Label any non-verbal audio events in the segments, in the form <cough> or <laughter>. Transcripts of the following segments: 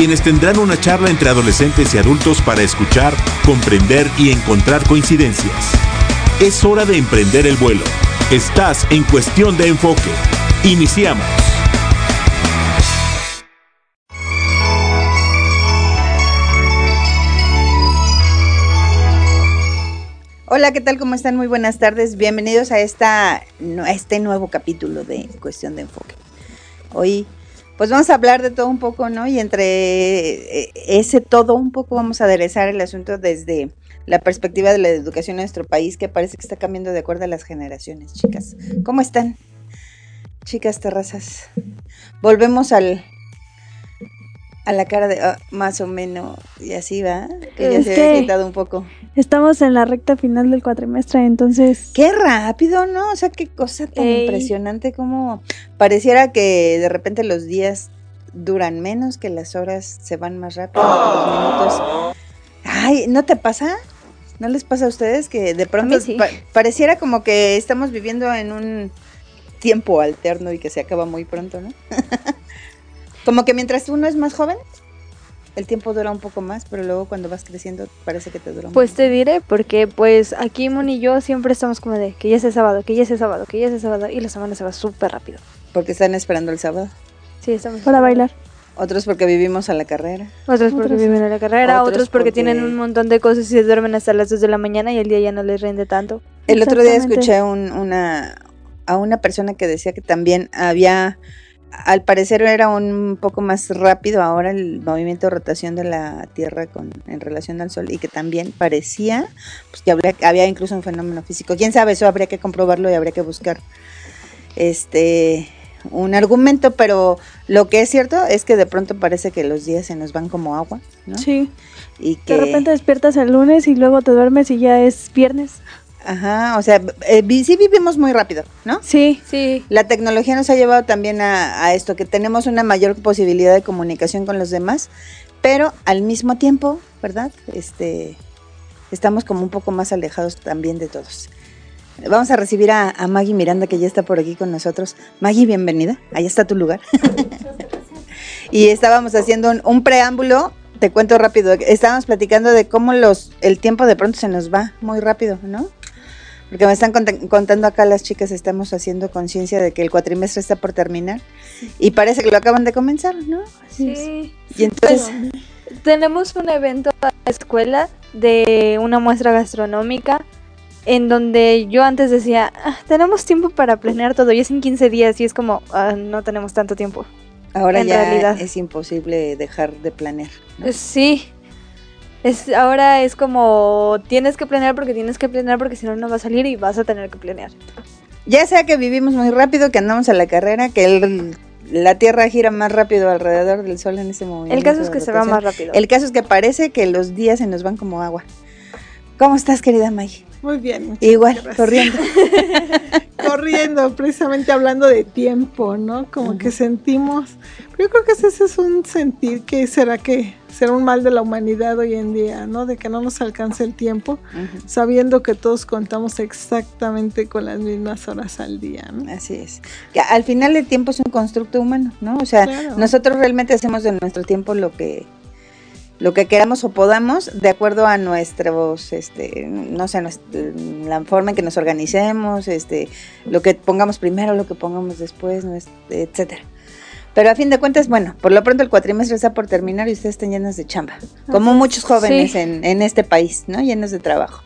quienes tendrán una charla entre adolescentes y adultos para escuchar, comprender y encontrar coincidencias. Es hora de emprender el vuelo. Estás en cuestión de enfoque. Iniciamos. Hola, ¿qué tal? ¿Cómo están? Muy buenas tardes. Bienvenidos a, esta, este nuevo capítulo de Cuestión de Enfoque. Hoy pues vamos a hablar de todo un poco, ¿no? Y entre eh, ese todo un poco vamos a aderezar el asunto desde la perspectiva de la educación en nuestro país, que parece que está cambiando de acuerdo a las generaciones, chicas. ¿Cómo están? Chicas terrazas. Volvemos al a la cara de ah, más o menos y así va, que ya se ha quitado un poco. Estamos en la recta final del cuatrimestre, entonces. Qué rápido, ¿no? O sea, qué cosa tan impresionante como pareciera que de repente los días duran menos, que las horas se van más rápido, los minutos. Ay, ¿no te pasa? ¿No les pasa a ustedes que de pronto pareciera como que estamos viviendo en un tiempo alterno y que se acaba muy pronto, ¿no? <laughs> Como que mientras uno es más joven, el tiempo dura un poco más, pero luego cuando vas creciendo parece que te dura Pues te diré, porque pues aquí Mon y yo siempre estamos como de que ya es el sábado, que ya es el sábado, que ya es el sábado, y la semana se va súper rápido. Porque están esperando el sábado. Sí, estamos. Para bailar. Otros porque vivimos a la carrera. Otros porque viven a la carrera, otros, porque, tienen un montón de cosas y se duermen hasta las 2 de la mañana y el día ya no les rinde tanto. El otro día escuché una, a una persona que decía que también había al parecer era un poco más rápido ahora el movimiento de rotación de la Tierra con, en relación al Sol y que también parecía pues, que habría, había incluso un fenómeno físico. ¿Quién sabe? Eso habría que comprobarlo y habría que buscar este un argumento, pero lo que es cierto es que de pronto parece que los días se nos van como agua, ¿no? Sí. Y que de repente despiertas el lunes y luego te duermes y ya es viernes. Ajá, o sea, eh, sí vivimos muy rápido, ¿no? Sí, sí. La tecnología nos ha llevado también a, esto, que tenemos una mayor posibilidad de comunicación con los demás, pero al mismo tiempo, ¿verdad? Este, estamos como un poco más alejados también de todos. Vamos a recibir a, Maggie Miranda, que ya está por aquí con nosotros. Maggie, bienvenida. Ahí está tu lugar. <laughs> y estábamos haciendo un, preámbulo te cuento rápido, estábamos platicando de cómo los el tiempo de pronto se nos va muy rápido, ¿no? Porque me están contando acá las chicas, estamos haciendo conciencia de que el cuatrimestre está por terminar y parece que lo acaban de comenzar, ¿no? sí. Y entonces... tenemos un evento a la escuela de una muestra gastronómica en donde yo antes decía, ah, tenemos tiempo para planear todo y es en 15 días y es como, ah, no tenemos tanto tiempo. Ahora ya es imposible dejar de planear. Sí, es, ahora es como tienes que planear porque tienes que planear porque si no no va a salir y vas a tener que planear. Ya sea que vivimos muy rápido, que andamos a la carrera, que el, la Tierra gira más rápido alrededor del Sol en ese momento. El caso es que se va más rápido. El caso es que parece que los días se nos van como agua. ¿Cómo estás, querida May? Muy bien. Igual, corriendo. <laughs> corriendo, precisamente hablando de tiempo, ¿no? Como que sentimos, yo creo que ese es un sentir que será que será un mal de la humanidad hoy en día, ¿no? De que no nos alcance el tiempo, sabiendo que todos contamos exactamente con las mismas horas al día, ¿no? Así es. Que al final el tiempo es un constructo humano, ¿no? O sea, nosotros realmente hacemos de nuestro tiempo lo que lo que queramos o podamos de acuerdo a nuestros, este, no sé, la forma en que nos organicemos, este, lo que pongamos primero, lo que pongamos después, etcétera. Pero a fin de cuentas, bueno, por lo pronto el cuatrimestre está por terminar y ustedes están llenos de chamba, como muchos jóvenes en, en, este país, ¿no? Llenos de trabajo.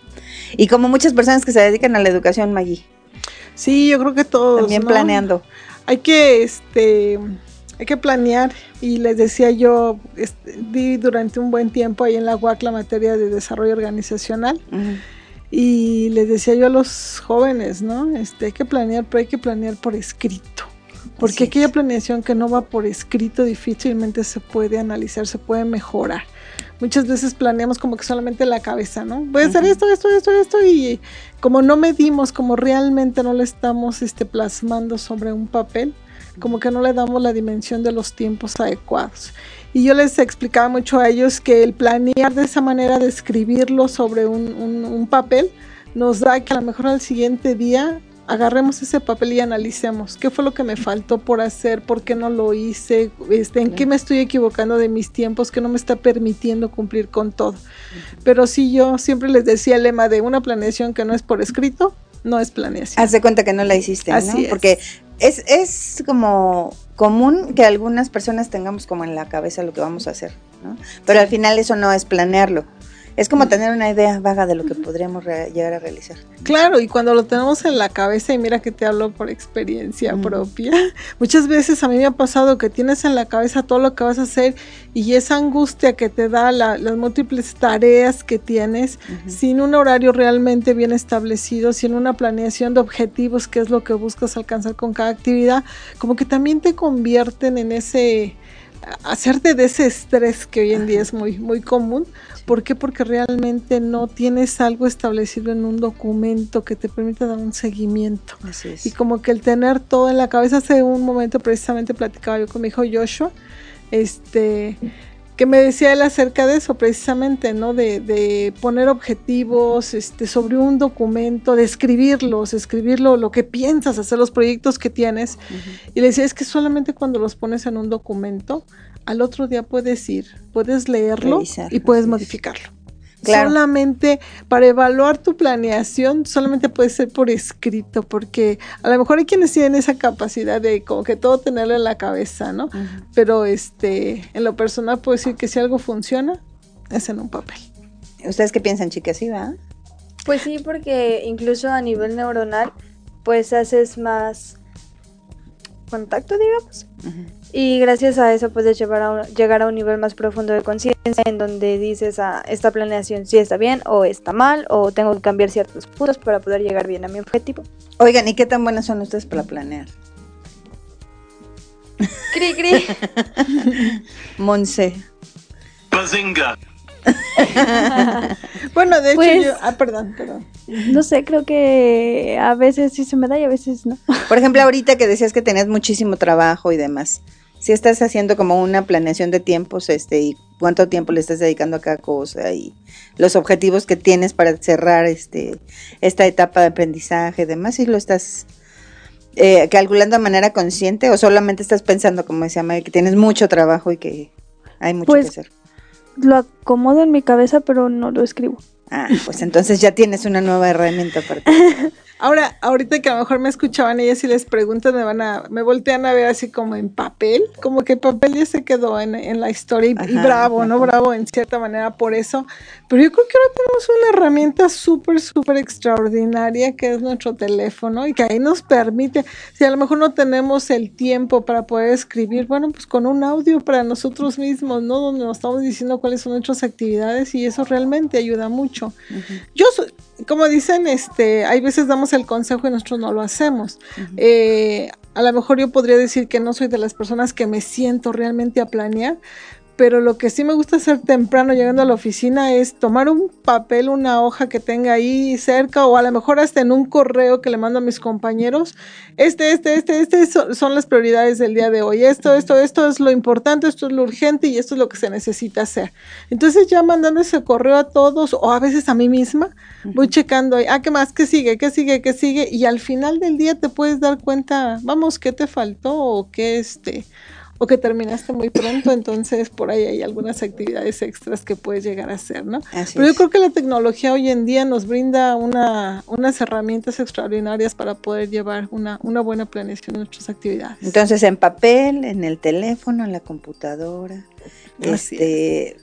Y como muchas personas que se dedican a la educación, Maggie. Sí, yo creo que todos. También planeando. Hay que, este, hay que planear y les decía yo, este, di durante un buen tiempo ahí en la UAC la materia de desarrollo organizacional y les decía yo a los jóvenes, ¿no? Este, hay que planear, pero hay que planear por escrito. porque Así aquella planeación que no va por escrito difícilmente se puede analizar, se puede mejorar. Muchas veces planeamos como que solamente en la cabeza, ¿no? Voy a hacer Ujú. esto, esto, esto, esto y como no medimos, como realmente no lo estamos este, plasmando sobre un papel, como que no le damos la dimensión de los tiempos adecuados. Y yo les explicaba mucho a ellos que el planear de esa manera, de escribirlo sobre un, un- un papel, nos da que a lo mejor al siguiente día agarremos ese papel y analicemos qué fue lo que me faltó por hacer, por qué no lo hice, este, en qué me estoy equivocando de mis tiempos, que no me está permitiendo cumplir con todo. Pero sí, yo siempre les decía el lema de una planeación que no es por escrito, no es planeación. Haz de cuenta que no la hiciste, ¿no? Así es. Porque es, es como común que algunas personas tengamos como en la cabeza lo que vamos a hacer, ¿no? Pero al final eso no es planearlo. Es como tener una idea vaga de lo que podríamos llegar a realizar. Claro, y cuando lo tenemos en la cabeza, y mira que te hablo por experiencia Ujú. propia, <laughs> muchas veces a mí me ha pasado que tienes en la cabeza todo lo que vas a hacer y esa angustia que te da la- las múltiples tareas que tienes, sin un horario realmente bien establecido, sin una planeación de objetivos, que es lo que buscas alcanzar con cada actividad, como que también te convierten en ese hacerte de ese estrés que hoy en día es muy muy común. ¿Por qué? Porque realmente no tienes algo establecido en un documento que te permita dar un seguimiento. Así es. Y como que el tener todo en la cabeza, hace un momento precisamente platicaba yo con mi hijo Joshua, este, que me decía él acerca de eso precisamente, ¿no? De, de poner objetivos este, sobre un documento, de escribirlos, escribirlo, lo que piensas, hacer los proyectos que tienes. Y le decía, es que solamente cuando los pones en un documento, al otro día puedes ir, puedes leerlo y puedes modificarlo. Claro. Solamente para evaluar tu planeación, solamente puede ser por escrito, porque a lo mejor hay quienes tienen esa capacidad de como que todo tenerlo en la cabeza, ¿no? Pero este, en lo personal puedo decir que si algo funciona, es en un papel. ¿Ustedes qué piensan, chicas? ¿Sí, va? Pues sí, porque incluso a nivel neuronal, pues haces más contacto, digamos. Ujú. Y gracias a eso puedes llevar a un- llegar a un nivel más profundo de conciencia en donde dices, ah, esta planeación sí está bien o está mal o tengo que cambiar ciertos puntos para poder llegar bien a mi objetivo. Oigan, ¿y qué tan buenas son ustedes para planear? Cri, cri. <laughs> Monse. Bazinga. <laughs> Bueno, de hecho Pues- yo, ah, perdón, perdón. No sé, creo que a veces sí se me da y a veces no. Por ejemplo, ahorita que decías que tenías muchísimo trabajo y demás, si estás haciendo como una planeación de tiempos, este, y cuánto tiempo le estás dedicando a cada cosa y los objetivos que tienes para cerrar este, esta etapa de aprendizaje y demás, si lo estás eh, calculando de manera consciente o solamente estás pensando, como decía Mary, que tienes mucho trabajo y que hay mucho Pues- que hacer. Lo acomodo en mi cabeza, pero no lo escribo. Ah, pues entonces ya tienes una nueva herramienta para ti. <laughs> Ahora, ahorita que a lo mejor me escuchaban ellas y les preguntan, me van a, me voltean a ver así como en papel, como que el papel ya se quedó en, en la historia y, y Ajá, bravo, ¿no? Bravo en cierta manera por eso. Pero yo creo que ahora tenemos una herramienta súper, súper extraordinaria que es nuestro teléfono y que ahí nos permite, si a lo mejor no tenemos el tiempo para poder escribir, bueno, pues con un audio para nosotros mismos, ¿no? Donde nos estamos diciendo cuáles son nuestras actividades y eso realmente ayuda mucho. Yo como dicen, este, hay veces damos el consejo y nosotros no lo hacemos. Eh, a lo mejor yo podría decir que no soy de las personas que me siento realmente a planear, pero lo que sí me gusta hacer temprano llegando a la oficina es tomar un papel, una hoja que tenga ahí cerca o a lo mejor hasta en un correo que le mando a mis compañeros. Este, este, este, este so- son las prioridades del día de hoy. Esto, esto, esto es lo importante, esto es lo urgente y esto es lo que se necesita hacer. Entonces ya mandando ese correo a todos o a veces a mí misma, voy checando ahí, ah, ¿qué más? ¿Qué sigue? ¿Qué sigue? ¿Qué sigue? Y al final del día te puedes dar cuenta, vamos, ¿qué te faltó? O qué este, o que terminaste muy pronto, entonces por ahí hay algunas actividades extras que puedes llegar a hacer, ¿no? Así Pero yo es. creo que la tecnología hoy en día nos brinda una, unas herramientas extraordinarias para poder llevar una, una buena planeación de nuestras actividades. Entonces, en papel, en el teléfono, en la computadora. Así Este,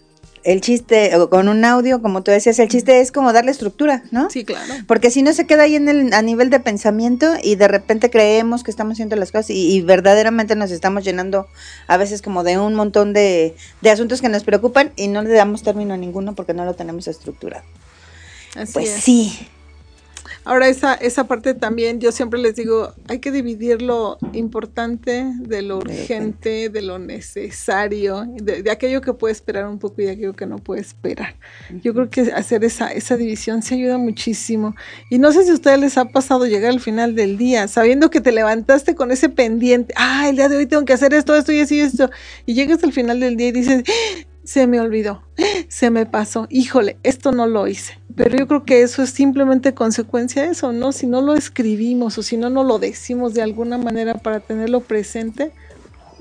el chiste, o con un audio, como tú decías, el chiste es como darle estructura, ¿no? sí, claro. Porque si no se queda ahí en el, a nivel de pensamiento y de repente creemos que estamos haciendo las cosas y, y verdaderamente nos estamos llenando a veces como de un montón de, de asuntos que nos preocupan y no le damos término a ninguno porque no lo tenemos estructurado. Así Pues es. sí. Ahora esa, esa parte también, yo siempre les digo, hay que dividir lo importante de lo urgente, de lo necesario, de, de aquello que puede esperar un poco y de aquello que no puede esperar. Yo creo que hacer esa, esa división se ayuda muchísimo. Y no sé si a ustedes les ha pasado llegar al final del día, sabiendo que te levantaste con ese pendiente, ah, el día de hoy tengo que hacer esto, esto y así, esto, y llegas al final del día y dices, se me olvidó, <gasps> se me pasó, híjole, esto no lo hice. Pero yo creo que eso es simplemente consecuencia de eso, ¿no? Si no lo escribimos o si no no lo decimos de alguna manera para tenerlo presente,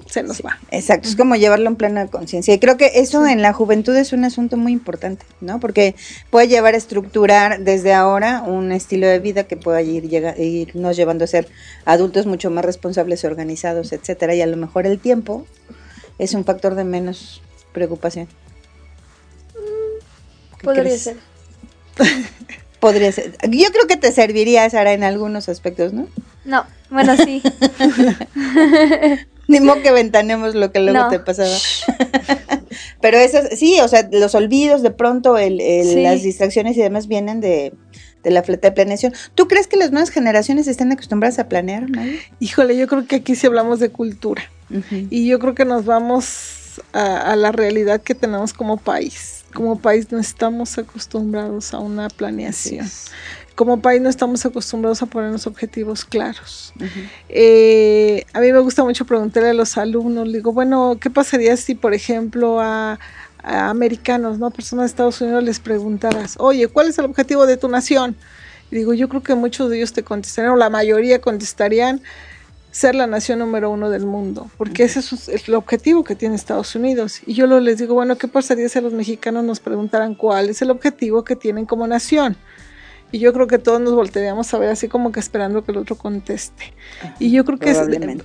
se nos va. Exacto, es como llevarlo en plena conciencia. Y creo que eso en la juventud es un asunto muy importante, ¿no? Porque puede llevar a estructurar desde ahora un estilo de vida que pueda ir llega, irnos llevando a ser adultos mucho más responsables, organizados, etcétera. Y a lo mejor el tiempo es un factor de menos preocupación. Podría crees? ser. <laughs> Podría ser. Yo creo que te serviría, Sara, en algunos aspectos, ¿no? No, bueno, sí. <laughs> Ni modo que ventanemos lo que luego No. te pasaba. <laughs> Pero eso, sí, o sea, los olvidos de pronto, el, el- Sí. las distracciones y demás vienen de, de la falta de planeación. ¿Tú crees que las nuevas generaciones están acostumbradas a planear, Maya? Híjole, yo creo que aquí sí hablamos de cultura. Y yo creo que nos vamos a, a la realidad que tenemos como país. Como país no estamos acostumbrados a una planeación. Como país no estamos acostumbrados a ponernos objetivos claros. Eh, a mí me gusta mucho preguntarle a los alumnos, digo, bueno, ¿qué pasaría si, por ejemplo, a, a americanos, ¿no? Personas de Estados Unidos les preguntaras, oye, ¿cuál es el objetivo de tu nación? Y digo, yo creo que muchos de ellos te contestarían, o la mayoría contestarían, ser la nación número uno del mundo, porque ese es el objetivo que tiene Estados Unidos. Y yo les digo, bueno, ¿qué pasaría si a los mexicanos nos preguntaran cuál es el objetivo que tienen como nación? Y yo creo que todos nos voltearíamos a ver así como que esperando que el otro conteste. Y yo creo que es-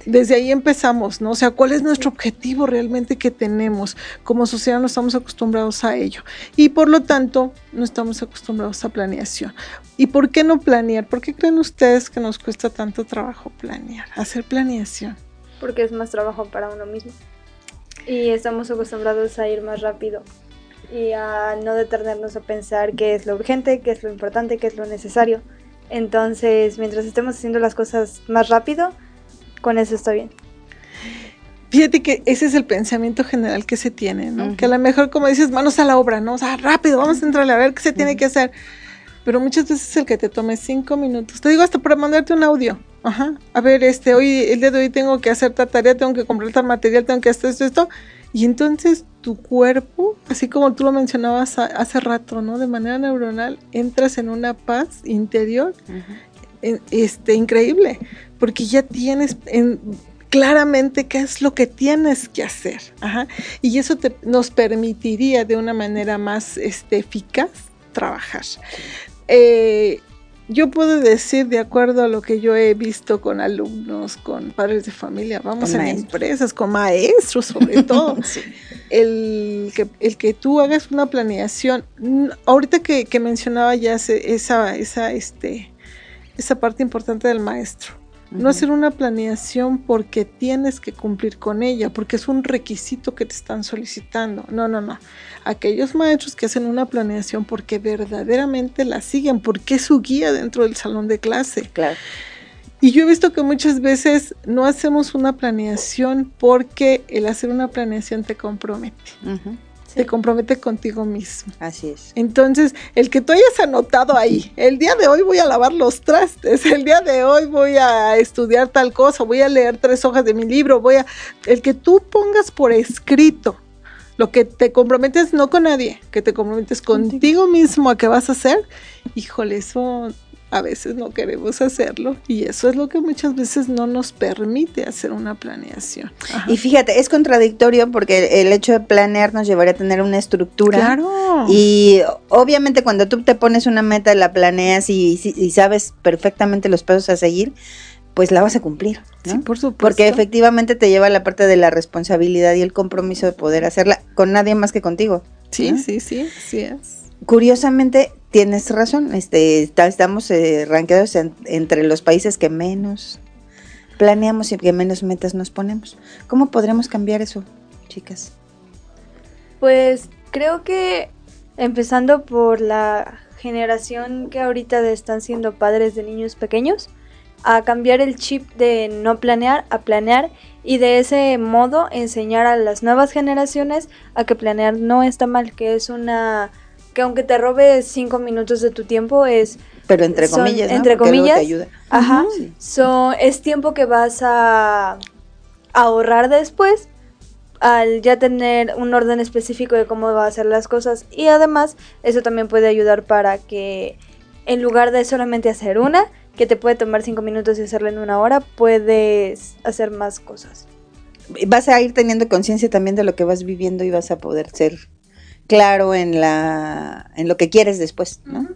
desde ahí empezamos, ¿no? O sea, ¿cuál es nuestro objetivo realmente que tenemos? Como sociedad no estamos acostumbrados a ello. Y por lo tanto, no estamos acostumbrados a planeación. ¿Y por qué no planear? ¿Por qué creen ustedes que nos cuesta tanto trabajo planear? Hacer planeación. Porque es más trabajo para uno mismo. Y estamos acostumbrados a ir más rápido y a no detenernos a pensar qué es lo urgente, qué es lo importante, qué es lo necesario. Entonces, mientras estemos haciendo las cosas más rápido, con eso está bien. Fíjate que ese es el pensamiento general que se tiene, ¿no? Ujú. Que a lo mejor, como dices, manos a la obra, ¿no? O sea, rápido, vamos a entrarle a ver qué se tiene que hacer. Pero muchas veces el que te tome cinco minutos, te digo hasta para mandarte un audio. Ajá. A ver, este, hoy, el día de hoy tengo que hacer tal tarea, tengo que comprar tal material, tengo que hacer esto, esto. Y entonces tu cuerpo, así como tú lo mencionabas hace rato, ¿no? De manera neuronal, entras en una paz interior en- este, increíble, porque ya tienes en- claramente qué es lo que tienes que hacer. Ajá. Y eso te, nos permitiría de una manera más este, eficaz trabajar. Eh, yo puedo decir, de acuerdo a lo que yo he visto con alumnos, con padres de familia, vamos en maestros. empresas, con maestros sobre <laughs> todo, Sí. el que, el que tú hagas una planeación, ahorita que, que mencionaba ya esa, esa, este, esa parte importante del maestro, no hacer una planeación porque tienes que cumplir con ella, porque es un requisito que te están solicitando. No, no, no. Aquellos maestros que hacen una planeación porque verdaderamente la siguen, porque es su guía dentro del salón de clase. Claro. Y yo he visto que muchas veces no hacemos una planeación porque el hacer una planeación te compromete. Te compromete contigo mismo. Así es. Entonces, el que tú hayas anotado ahí, el día de hoy voy a lavar los trastes, el día de hoy voy a estudiar tal cosa, voy a leer tres hojas de mi libro, voy a... El que tú pongas por escrito lo que te comprometes no con nadie, que te comprometes contigo mismo a que vas a hacer, híjole, eso a veces no queremos hacerlo y eso es lo que muchas veces no nos permite hacer una planeación. Ajá. Y fíjate, es contradictorio porque el hecho de planear nos llevaría a tener una estructura. Claro. Y obviamente cuando tú te pones una meta, la planeas y, y sabes perfectamente los pasos a seguir, pues la vas a cumplir. ¿no? Sí, por supuesto. Porque efectivamente te lleva la parte de la responsabilidad y el compromiso de poder hacerla con nadie más que contigo. Sí, ¿no? sí, sí, sí es. Curiosamente, tienes razón, este, estamos eh, rankeados en- entre los países que menos planeamos y que menos metas nos ponemos. ¿Cómo podremos cambiar eso, chicas? Pues creo que empezando por la generación que ahorita están siendo padres de niños pequeños, a cambiar el chip de no planear a planear y de ese modo enseñar a las nuevas generaciones a que planear no está mal, que es una que aunque te robe cinco minutos de tu tiempo es Pero entre son- comillas, ¿no? entre Porque luego te comillas, ayuda. Ajá. Sí. So, es tiempo que vas a ahorrar después al ya tener un orden específico de cómo va a hacer las cosas y además eso también puede ayudar para que en lugar de solamente hacer una que te puede tomar cinco minutos y hacerla en una hora puedes hacer más cosas Vas a ir teniendo conciencia también de lo que vas viviendo y vas a poder ser claro en la en lo que quieres después, ¿no?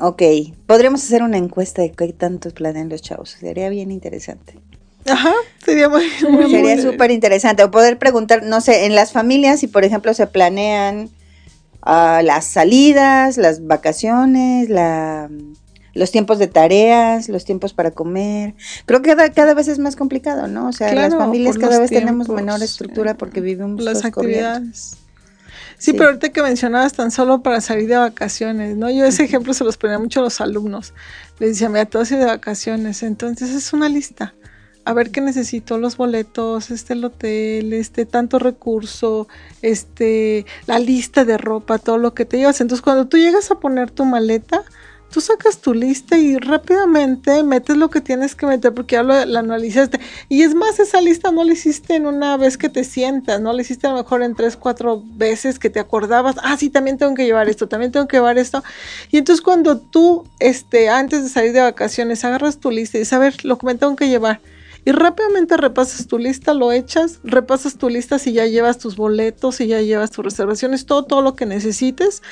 Ok, podríamos hacer una encuesta de qué tanto planean los chavos. Sería bien interesante. Ajá, sería muy, muy Sería súper interesante. O poder preguntar, no sé, en las familias, si por ejemplo se planean ah, las salidas, las vacaciones, la, los tiempos de tareas, los tiempos para comer. Creo que cada, cada vez es más complicado, ¿no? O sea, las familias cada vez tenemos menor estructura eh, porque vivimos las actividades. Sí, Sí. pero ahorita que mencionabas tan solo para salir de vacaciones, ¿no? Yo ese ejemplo se los ponía mucho a los alumnos. Les decía, mira, ir de vacaciones, entonces es una lista. A ver qué necesito, los boletos, este el hotel, este tanto recurso, este la lista de ropa, todo lo que te llevas. Entonces, cuando tú llegas a poner tu maleta, tú sacas tu lista y rápidamente metes lo que tienes que meter porque ya lo, analizaste. Y es más, esa lista no la hiciste en una vez que te sientas, no la hiciste a lo mejor en tres, cuatro veces que te acordabas, ah, sí, también tengo que llevar esto, también tengo que llevar esto. Y entonces cuando tú, este, antes de salir de vacaciones, agarras tu lista y dices, a ver, lo que me tengo que llevar. Y rápidamente repasas tu lista, lo echas, repasas tu lista si ya llevas tus boletos, si ya llevas tus reservaciones, todo, todo lo que necesites.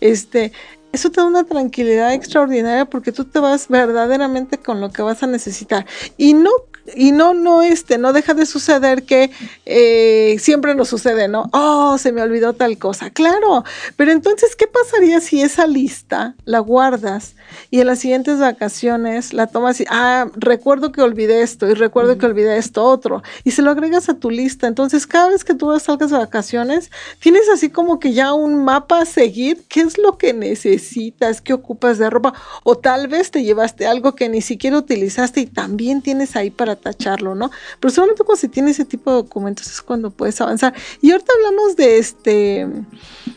Este, eso te da una tranquilidad extraordinaria porque tú te vas verdaderamente con lo que vas a necesitar. Y no, y no, no, este, no deja de suceder que eh, siempre nos sucede, ¿no? Oh, se me olvidó tal cosa. Claro, pero entonces, ¿qué pasaría si esa lista la guardas y en las siguientes vacaciones la tomas y, ah, recuerdo que olvidé esto y recuerdo que olvidé esto otro y se lo agregas a tu lista? Entonces, cada vez que tú salgas de vacaciones, tienes así como que ya un mapa a seguir, qué es lo que necesitas, qué ocupas de ropa, o tal vez te llevaste algo que ni siquiera utilizaste y también tienes ahí para tacharlo, ¿no? Pero solamente cuando se tiene ese tipo de documentos es cuando puedes avanzar. Y ahorita hablamos de este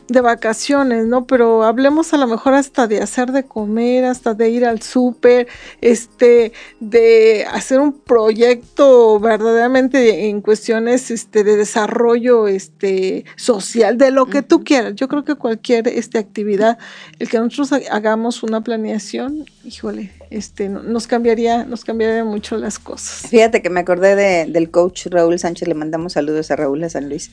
de vacaciones, ¿no? Pero hablemos a lo mejor hasta de hacer de comer, hasta de ir al súper, este, de hacer un proyecto verdaderamente en cuestiones este, de desarrollo este, social, de lo que tú quieras. Yo creo que cualquier este, actividad, el que nosotros ha- hagamos una planeación, híjole, este, no- nos cambiaría, nos cambiaría mucho las cosas. Fíjate que me acordé de- del coach Raúl Sánchez, le mandamos saludos a Raúl a San Luis,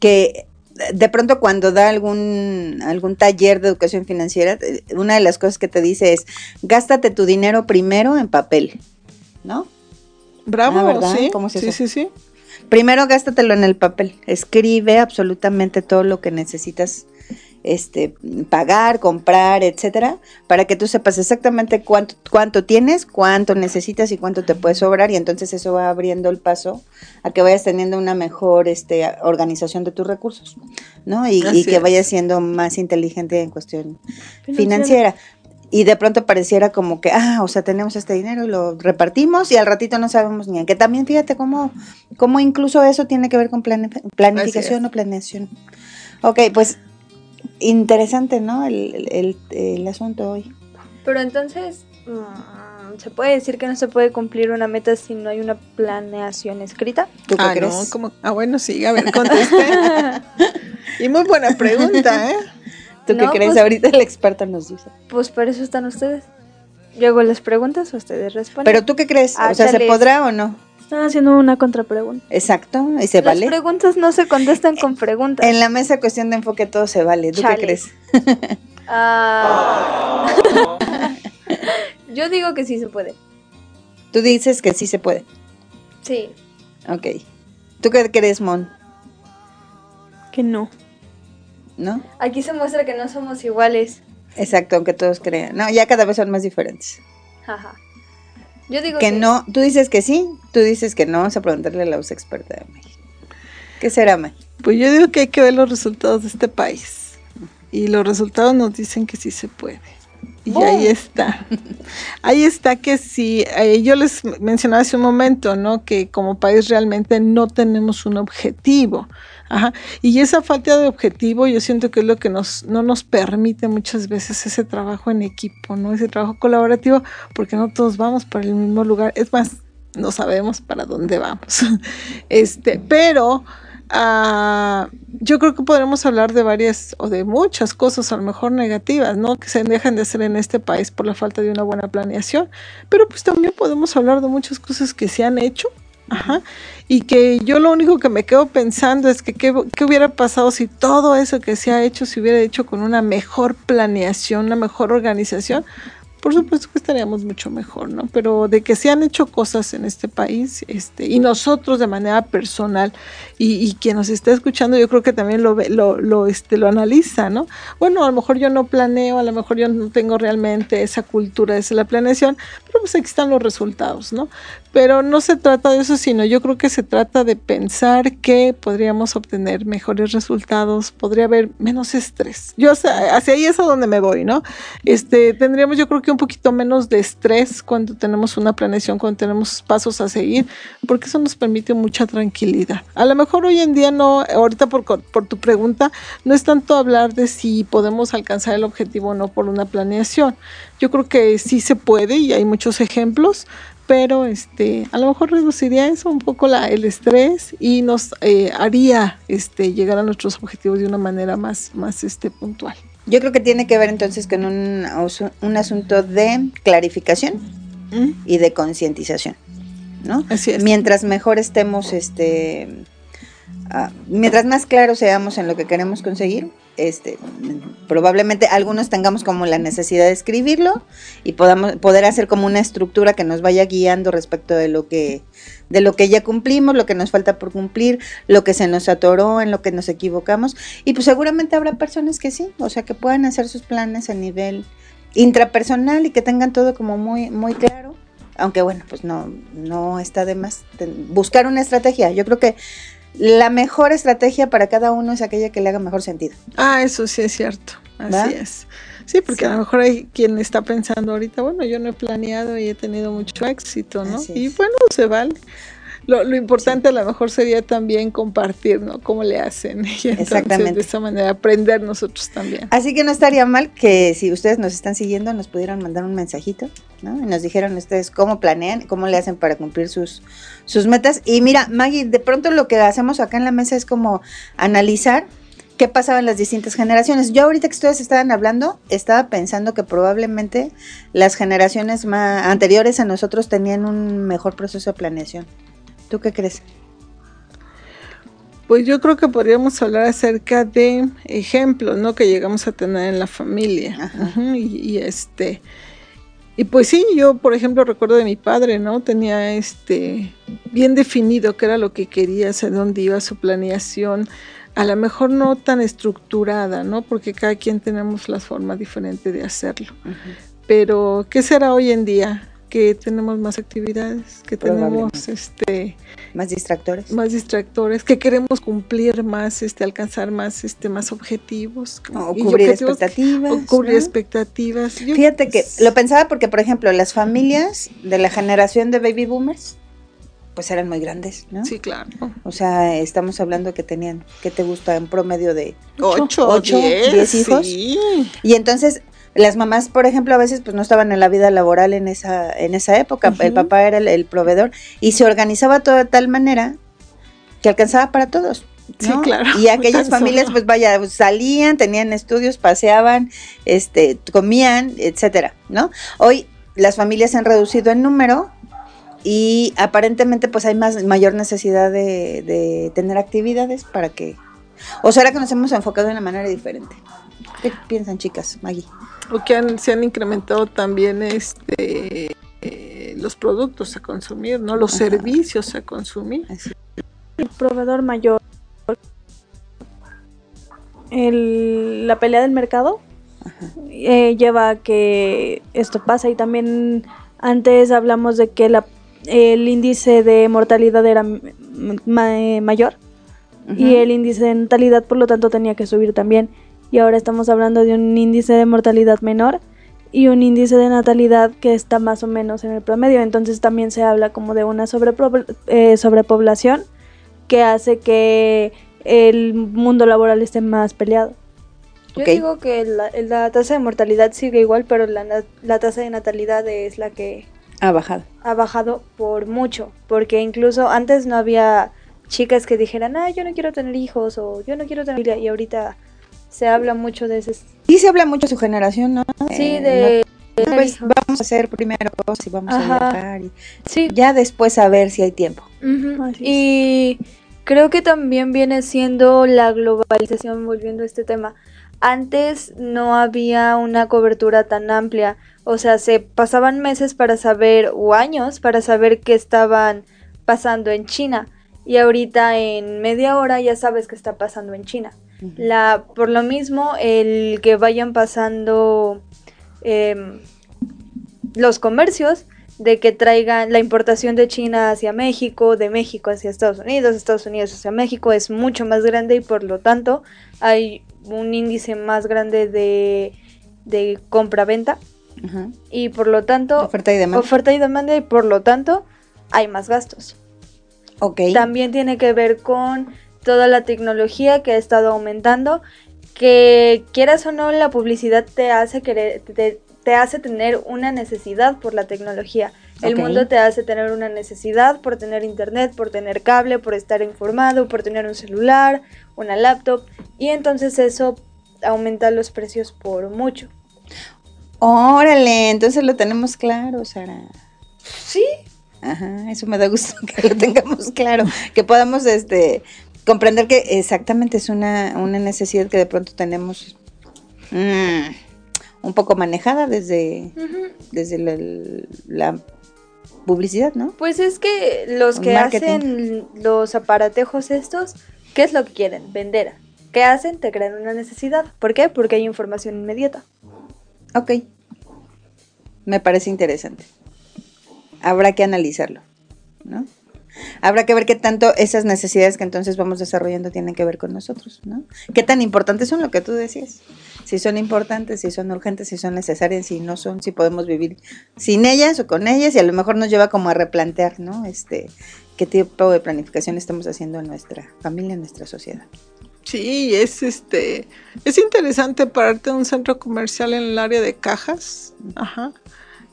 que de pronto cuando da algún, algún taller de educación financiera, eh, una de las cosas que te dice es, gástate tu dinero primero en papel, ¿no? Bravo, Ah, ¿verdad? sí, ¿Cómo es sí, sí, sí. Primero gástatelo en el papel, escribe absolutamente todo lo que necesitas este pagar, comprar, etcétera, para que tú sepas exactamente cuánto cuánto tienes, cuánto necesitas y cuánto te puede sobrar y entonces eso va abriendo el paso a que vayas teniendo una mejor este organización de tus recursos, ¿no? Y, y que vayas siendo más inteligente en cuestión financiera. Y de pronto pareciera como que, ah, o sea, tenemos este dinero y lo repartimos y al ratito no sabemos ni en qué. También fíjate cómo, cómo incluso eso tiene que ver con plane- planificación o planeación. Ok, pues interesante, ¿no? El, el- el- asunto hoy. pero entonces mm, se puede decir que no se puede cumplir una meta si no hay una planeación escrita ¿Tú qué ah, crees? No, ¿cómo? Ah, bueno, sí, a ver, conteste. <laughs> y muy buena pregunta, ¿eh? ¿Tú qué crees? pues- Ahorita el experto nos dice. pues por eso están ustedes yo hago las preguntas ustedes responden Pero tú qué crees? Ah, o sea, ¿se podrá o no? Están haciendo una contrapregunta Exacto, y se las vale. preguntas no se contestan con preguntas En la mesa cuestión de enfoque todo se vale. ¿Tú Chale. qué crees? Ah. <laughs> Yo digo que sí se puede. Tú dices que sí se puede. Sí. Ok. ¿Tú qué crees, Mon? Que no. ¿No? Aquí se muestra que no somos iguales. Exacto, aunque todos crean. No, ya cada vez son más diferentes. Jaja. Yo digo Que no, tú dices que sí, tú dices que no. Vamos a preguntarle a los expertos de México. ¿Qué será, May? Pues yo digo que hay que ver los resultados de este país. Y los resultados nos dicen que sí se puede. Y ahí está. Ahí está que sí, eh, yo les mencionaba hace un momento, ¿no? Que como país realmente no tenemos un objetivo. Ajá. Y esa falta de objetivo yo siento que es lo que nos, no nos permite muchas veces ese trabajo en equipo, ¿no? Ese trabajo colaborativo, porque no todos vamos para el mismo lugar. Es más, no sabemos para dónde vamos. <laughs> este, pero Ah, yo creo que podremos hablar de varias o de muchas cosas, a lo mejor negativas, ¿no? Que se dejan de hacer en este país por la falta de una buena planeación, pero pues también podemos hablar de muchas cosas que se han hecho. Ajá, y que yo lo único que me quedo pensando es que qué, hubiera pasado si todo eso que se ha hecho se hubiera hecho con una mejor planeación, una mejor organización, por supuesto que estaríamos mucho mejor, ¿no? Pero de que se han hecho cosas en este país, este, y nosotros de manera personal, y, y quien nos está escuchando, yo creo que también lo, lo, lo, este, lo analiza, ¿no? Bueno, a lo mejor yo no planeo, a lo mejor yo no tengo realmente esa cultura de la planeación, pero pues aquí están los resultados, ¿no? Pero no se trata de eso, sino yo creo que se trata de pensar que podríamos obtener mejores resultados, podría haber menos estrés. Yo hacia ahí es a donde me voy, ¿no? Este, tendríamos yo creo que un poquito menos de estrés cuando tenemos una planeación, cuando tenemos pasos a seguir, porque eso nos permite mucha tranquilidad. A lo mejor hoy en día no, ahorita por, por tu pregunta, no es tanto hablar de si podemos alcanzar el objetivo o no por una planeación. Yo creo que sí se puede y hay muchos ejemplos, pero este, a lo mejor reduciría eso un poco la, el estrés y nos eh, haría este, llegar a nuestros objetivos de una manera más, más este, puntual. Yo creo que tiene que ver entonces con un, un asunto de clarificación ¿Mm? y de concientización, ¿no? Así es. Mientras mejor estemos, este, uh, mientras más claros seamos en lo que queremos conseguir, este, probablemente algunos tengamos como la necesidad de escribirlo y podamos poder hacer como una estructura que nos vaya guiando respecto de lo que de lo que ya cumplimos, lo que nos falta por cumplir, lo que se nos atoró, en lo que nos equivocamos y pues seguramente habrá personas que sí, o sea, que puedan hacer sus planes a nivel intrapersonal y que tengan todo como muy muy claro, aunque bueno, pues no no está de más buscar una estrategia. Yo creo que la mejor estrategia para cada uno es aquella que le haga mejor sentido. Ah, eso sí es cierto, así es. Sí, porque sí. a lo mejor hay quien está pensando ahorita, bueno, yo no he planeado y he tenido mucho éxito, ¿no? Y bueno, se vale. Lo, lo importante sí. a lo mejor sería también compartir, ¿no? Cómo le hacen. <laughs> Y entonces, Exactamente. De esa manera aprender nosotros también. Así que no estaría mal que si ustedes nos están siguiendo nos pudieran mandar un mensajito, ¿no? Y nos dijeron ustedes cómo planean, cómo le hacen para cumplir sus, sus metas. Y mira, Maggie, de pronto lo que hacemos acá en la mesa es como analizar qué pasaba en las distintas generaciones. Yo ahorita que ustedes estaban hablando, estaba pensando que probablemente las generaciones más anteriores a nosotros tenían un mejor proceso de planeación. ¿Tú qué crees? Pues yo creo que podríamos hablar acerca de ejemplos, ¿no? Que llegamos a tener en la familia. Ajá. Y, y, este, y pues sí, yo por ejemplo recuerdo de mi padre, ¿no? Tenía este bien definido qué era lo que quería, hacia dónde iba su planeación. A lo mejor no tan estructurada, ¿no? Porque cada quien tenemos la forma diferente de hacerlo. Uh -huh. Pero, ¿qué será hoy en día? Que tenemos más actividades, que tenemos este más distractores, más distractores, que queremos cumplir más, este alcanzar más este más objetivos, o cubrir expectativas, o cubrir ¿no? expectativas. Yo, Fíjate que lo pensaba porque por ejemplo, las familias de la generación de baby boomers pues eran muy grandes, ¿no? Sí, claro. O sea, estamos hablando que tenían, ¿qué te gusta? En promedio de 8, 10 hijos. Sí. Y entonces las mamás, por ejemplo, a veces pues no estaban en la vida laboral en esa, en esa época, uh -huh. el papá era el, el, proveedor y se organizaba todo de tal manera que alcanzaba para todos. ¿no? Sí, claro. Y <laughs> aquellas familias, pues vaya, salían, tenían estudios, paseaban, este, comían, etcétera, ¿no? Hoy las familias se han reducido en número y aparentemente pues hay más mayor necesidad de, de tener actividades para que o será que nos hemos enfocado de una manera diferente. ¿Qué piensan, chicas, Maggie? O que han, se han incrementado también este eh, los productos a consumir, ¿no? Los Ajá. servicios a consumir. El proveedor mayor, el, la pelea del mercado eh, lleva a que esto pasa y también antes hablamos de que la, el índice de mortalidad era ma mayor y el índice de natalidad por lo tanto tenía que subir también. Y ahora estamos hablando de un índice de mortalidad menor y un índice de natalidad que está más o menos en el promedio. Entonces también se habla como de una eh, sobrepoblación que hace que el mundo laboral esté más peleado. Yo digo que la, tasa de mortalidad sigue igual, pero la, la tasa de natalidad es la que ha bajado. Ha bajado por mucho, porque incluso antes no había chicas que dijeran, ah, yo no quiero tener hijos o yo no quiero tener familia, y ahorita se habla mucho de ese. Sí, se habla mucho de su generación, ¿no? Sí, eh, de. pues, vamos a hacer primero y vamos a viajar. Y sí. Ya después a ver si hay tiempo. Y creo que también viene siendo la globalización, volviendo a este tema. Antes no había una cobertura tan amplia, o sea, se pasaban meses para saber, o años para saber qué estaban pasando en China, y ahorita en media hora ya sabes qué está pasando en China. La, por lo mismo, el que vayan pasando em, los comercios, de que traigan la importación de China hacia México, de México hacia Estados Unidos, Estados Unidos hacia México es mucho más grande y por lo tanto hay un índice más grande de, de compra-venta y por lo tanto oferta y demanda. oferta y demanda y por lo tanto hay más gastos. Okay. También tiene que ver con toda la tecnología que ha estado aumentando, que quieras o no la publicidad te hace querer, te, hace tener una necesidad por la tecnología. El mundo te hace tener una necesidad por tener internet, por tener cable, por estar informado, por tener un celular, una laptop y entonces eso aumenta los precios por mucho. Órale, entonces lo tenemos claro, Sara. Sí. Ajá, eso me da gusto <laughs> que lo tengamos claro, que podamos este comprender que exactamente es una, necesidad que de pronto tenemos mm, un poco manejada desde, desde la, publicidad, ¿no? Pues es que los que hacen los aparatejos estos, ¿qué es lo que quieren? Vender. ¿Qué hacen? Te crean una necesidad. ¿Por qué? Porque hay información inmediata. Ok. Me parece interesante. Habrá que analizarlo, ¿no? Habrá que ver qué tanto esas necesidades que entonces vamos desarrollando tienen que ver con nosotros, ¿no? ¿Qué tan importantes son lo que tú decías? Si son importantes, si son urgentes, si son necesarias, si no son, si podemos vivir sin ellas o con ellas y a lo mejor nos lleva como a replantear, ¿no? Este, qué tipo de planificación estamos haciendo en nuestra familia, en nuestra sociedad. Sí, es este, es interesante pararte en un centro comercial en el área de cajas, ajá,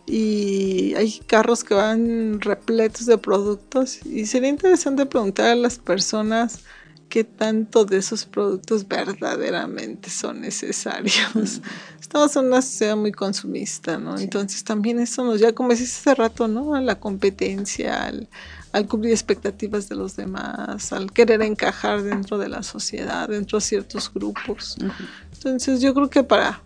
y hay carros que van repletos de productos y sería interesante preguntar a las personas qué tanto de esos productos verdaderamente son necesarios. Estamos en una sociedad muy consumista, ¿no? Entonces también eso nos ya como decís hace rato, ¿no? A la competencia, al, cubrir expectativas de los demás, al querer encajar dentro de la sociedad, dentro de ciertos grupos. Entonces yo creo que para,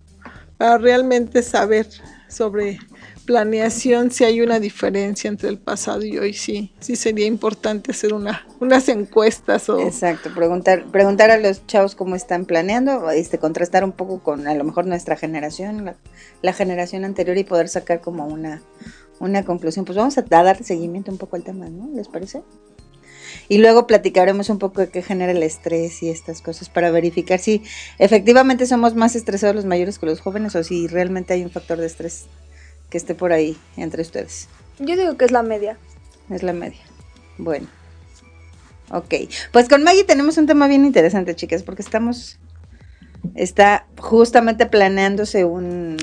para realmente saber sobre planeación si hay una diferencia entre el pasado y hoy, sí, sí sería importante hacer una, unas encuestas o... Exacto, preguntar, preguntar a los chavos cómo están planeando, este, contrastar un poco con a lo mejor nuestra generación, la, generación anterior y poder sacar como una, una conclusión. Pues vamos a dar seguimiento un poco al tema, ¿no? ¿Les parece? Y luego platicaremos un poco de qué genera el estrés y estas cosas para verificar si efectivamente somos más estresados los mayores que los jóvenes o si realmente hay un factor de estrés que esté por ahí entre ustedes? Yo digo que es la media. Es la media. Bueno. Ok. Pues con Maggie tenemos un tema bien interesante, chicas, porque estamos. Está justamente planeándose un,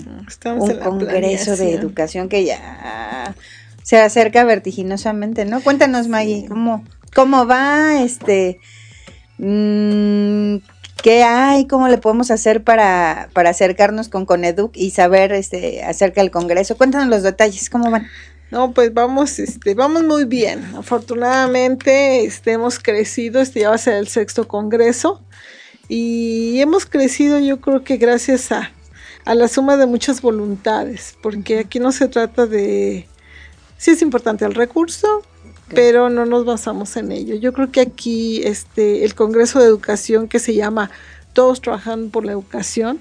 un congreso de educación que ya se acerca vertiginosamente, ¿no? Cuéntanos, Maggie, ¿cómo, cómo va? Este. Mmm, ¿Qué hay? ¿Cómo le podemos hacer para, para acercarnos con Coneduc y saber este, acerca del Congreso? Cuéntanos los detalles, ¿cómo van? No, pues vamos, este, vamos muy bien. Afortunadamente, este, hemos crecido, este ya va a ser el sexto congreso y hemos crecido, yo creo que gracias a, a la suma de muchas voluntades, porque aquí no se trata de, sí es importante el recurso, pero no nos basamos en ello. Yo creo que aquí este, el Congreso de Educación que se llama Todos Trabajando por la Educación,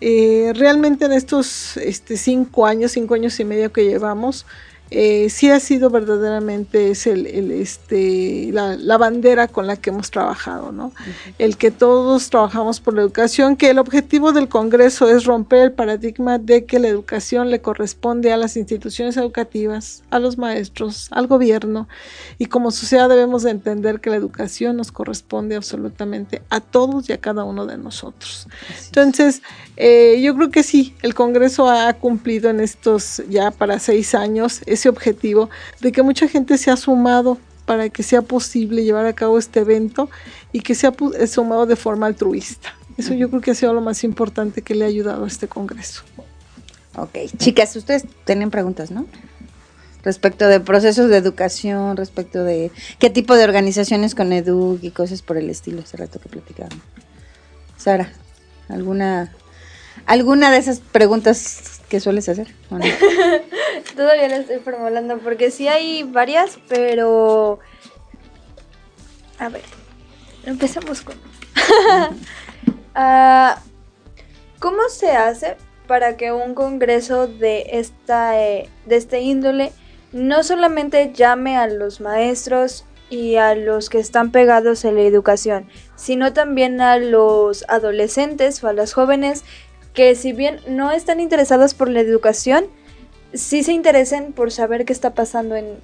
eh, realmente en estos este, cinco años, cinco años y medio que llevamos, eh, sí ha sido verdaderamente es el, este, la, bandera con la que hemos trabajado, ¿no? El que todos trabajamos por la educación, que el objetivo del Congreso es romper el paradigma de que la educación le corresponde a las instituciones educativas, a los maestros, al gobierno, y como sociedad debemos de entender que la educación nos corresponde absolutamente a todos y a cada uno de nosotros. Entonces, eh, yo creo que sí, el Congreso ha cumplido en estos ya para seis años ese objetivo de que mucha gente se ha sumado para que sea posible llevar a cabo este evento y que sea eh, sumado de forma altruista. Eso yo creo que ha sido lo más importante que le ha ayudado a este Congreso. Ok, chicas, ustedes tienen preguntas, ¿no? Respecto de procesos de educación, respecto de qué tipo de organizaciones con Edu y cosas por el estilo, hace rato que platicábamos. Sara, ¿alguna ¿Alguna de esas preguntas que sueles hacer? <laughs> Todavía la estoy formulando porque sí hay varias, pero... A ver, empecemos con... <laughs> Ah, ¿Cómo se hace para que un congreso de, esta, eh, de este índole no solamente llame a los maestros y a los que están pegados a la educación, sino también a los adolescentes o a las jóvenes que si bien no están interesados por la educación, sí se interesen por saber qué está pasando en,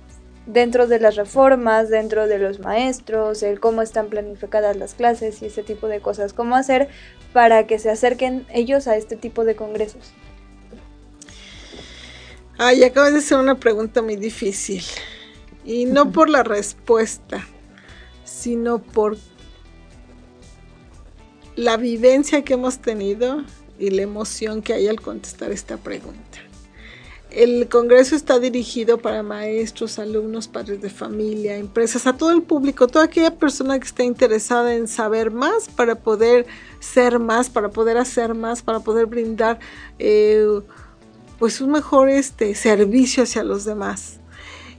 dentro de las reformas, dentro de los maestros, el cómo están planificadas las clases y ese tipo de cosas. ¿Cómo hacer para que se acerquen ellos a este tipo de congresos? Ay, acabas de hacer una pregunta muy difícil. Y no por la respuesta, sino por la vivencia que hemos tenido y la emoción que hay al contestar esta pregunta. El Congreso está dirigido para maestros, alumnos, padres de familia, empresas, a todo el público, toda aquella persona que esté interesada en saber más para poder ser más, para poder hacer más, para poder brindar eh, pues un mejor este, servicio hacia los demás.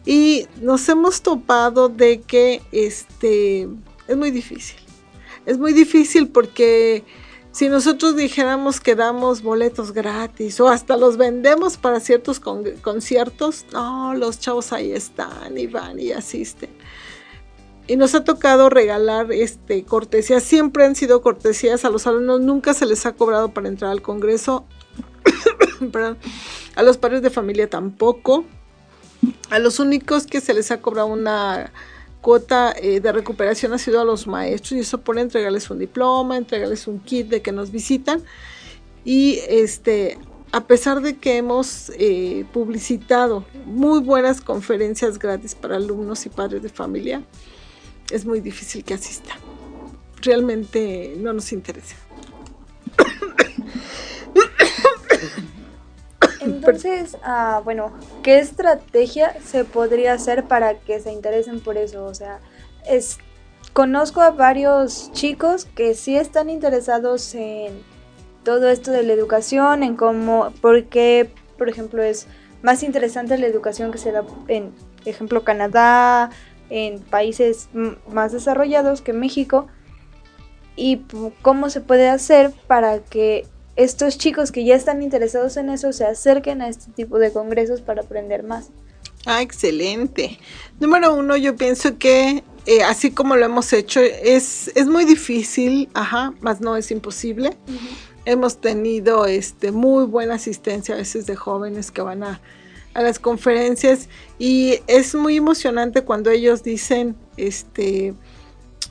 Y nos hemos topado de que este, es muy difícil. Es muy difícil porque si nosotros dijéramos que damos boletos gratis o hasta los vendemos para ciertos conciertos, no, los chavos ahí están y van y asisten. Y nos ha tocado regalar este, cortesías, siempre han sido cortesías. A los alumnos, nunca se les ha cobrado para entrar al Congreso, <coughs> a los padres de familia tampoco, a los únicos que se les ha cobrado una cuota eh, de recuperación ha sido a los maestros y eso pone entregarles un diploma, entregarles un kit de que nos visitan y este a pesar de que hemos eh, publicitado muy buenas conferencias gratis para alumnos y padres de familia, es muy difícil que asistan. Realmente no nos interesa. Entonces, ah, bueno, ¿qué estrategia se podría hacer para que se interesen por eso? O sea, es, conozco a varios chicos que sí están interesados en todo esto de la educación, en cómo, porque, por ejemplo, es más interesante la educación que se da en, ejemplo, Canadá, en países más desarrollados que México, y cómo se puede hacer para que estos chicos que ya están interesados en eso se acerquen a este tipo de congresos para aprender más. Ah, excelente. Número uno, yo pienso que eh, así como lo hemos hecho, es, es muy difícil, ajá, más no es imposible. Hemos tenido este, muy buena asistencia a veces de jóvenes que van a, a las conferencias y es muy emocionante cuando ellos dicen, este,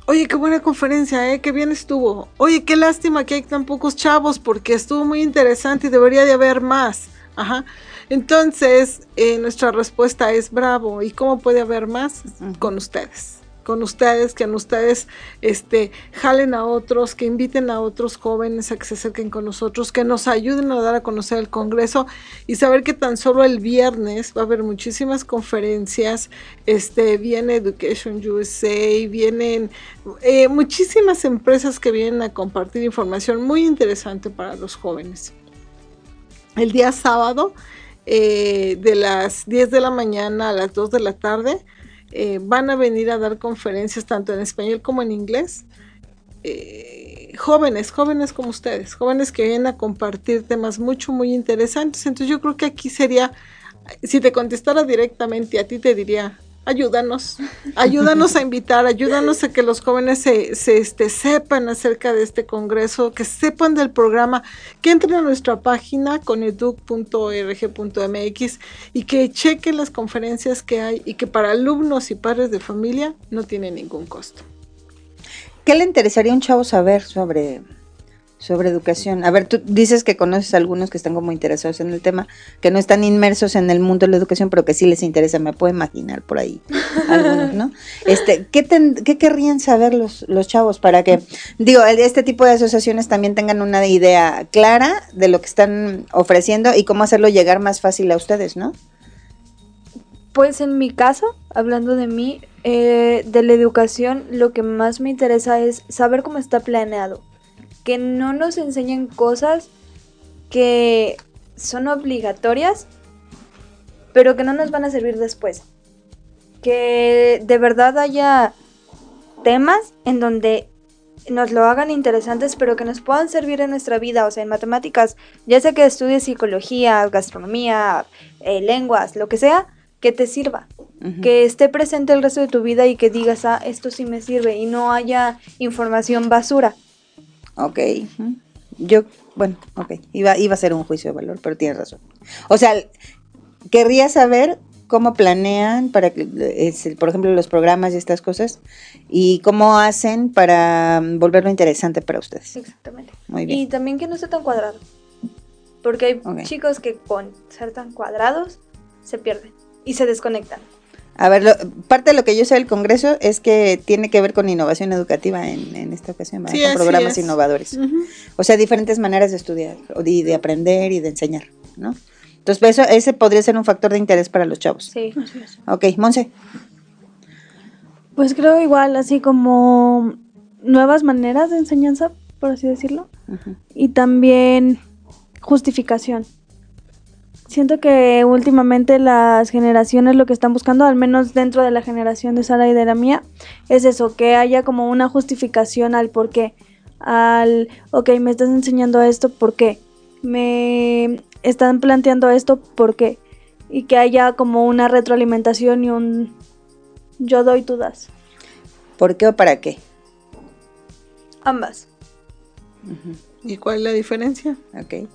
Oye, qué buena conferencia, ¿eh? Qué bien estuvo. Oye, qué lástima que hay tan pocos chavos porque estuvo muy interesante y debería de haber más. Ajá. Entonces, eh, nuestra respuesta es bravo. ¿Y cómo puede haber más? Con ustedes con ustedes, que en ustedes este, jalen a otros, que inviten a otros jóvenes a que se acerquen con nosotros, que nos ayuden a dar a conocer el Congreso y saber que tan solo el viernes va a haber muchísimas conferencias, este, viene Education USA, vienen eh, muchísimas empresas que vienen a compartir información muy interesante para los jóvenes. El día sábado, eh, de las 10 de la mañana a las 2 de la tarde, eh, van a venir a dar conferencias tanto en español como en inglés. Eh, jóvenes, jóvenes como ustedes, jóvenes que vienen a compartir temas mucho, muy interesantes. Entonces yo creo que aquí sería si te contestara directamente a ti te diría, ayúdanos, ayúdanos a <laughs> invitar, ayúdanos a que los jóvenes se, se este, sepan acerca de este congreso, que sepan del programa, que entren a nuestra página coneduc.org.mx y que chequen las conferencias que hay y que para alumnos y padres de familia no tiene ningún costo. ¿Qué le interesaría a un chavo saber sobre sobre educación. A ver, tú dices que conoces a algunos que están como interesados en el tema, que no están inmersos en el mundo de la educación, pero que sí les interesa, me puedo imaginar por ahí algunos, ¿no? <laughs> Este, ¿qué, ¿qué querrían saber los, los chavos para que, digo, este tipo de asociaciones también tengan una idea clara de lo que están ofreciendo y cómo hacerlo llegar más fácil a ustedes, ¿no? Pues en mi caso, hablando de mí, eh, de la educación, lo que más me interesa es saber cómo está planeado que no nos enseñen cosas que son obligatorias, pero que no nos van a servir después. Que de verdad haya temas en donde nos lo hagan interesantes, pero que nos puedan servir en nuestra vida, o sea, en matemáticas, ya sea que estudies psicología, gastronomía, eh, lenguas, lo que sea, que te sirva, que esté presente el resto de tu vida y que digas, ah, esto sí me sirve y no haya información basura. Ok. Yo, bueno, ok. Iba, iba a ser un juicio de valor, pero tienes razón. O sea, querría saber cómo planean para que, por ejemplo, los programas y estas cosas y cómo hacen para volverlo interesante para ustedes. Exactamente. Muy bien. Y también que no sea tan cuadrado. Porque hay chicos que con ser tan cuadrados se pierden y se desconectan. A ver, parte de lo que yo sé del Congreso es que tiene que ver con innovación educativa en, esta ocasión, con programas innovadores. O sea, diferentes maneras de estudiar, y de aprender y de enseñar, ¿no? Entonces, eso, ese podría ser un factor de interés para los chavos. Sí, así es. Ok, Monse. Pues creo igual, así como nuevas maneras de enseñanza, por así decirlo. Y también justificación. Siento que últimamente las generaciones lo que están buscando, al menos dentro de la generación de Sara y de la mía, es eso, que haya como una justificación al por qué. Al, ok, me estás enseñando esto, ¿por qué? Me están planteando esto, ¿por qué? Y que haya como una retroalimentación y un yo doy, tú das. ¿Por qué o para qué? Ambas. ¿Y cuál es la diferencia? Ok.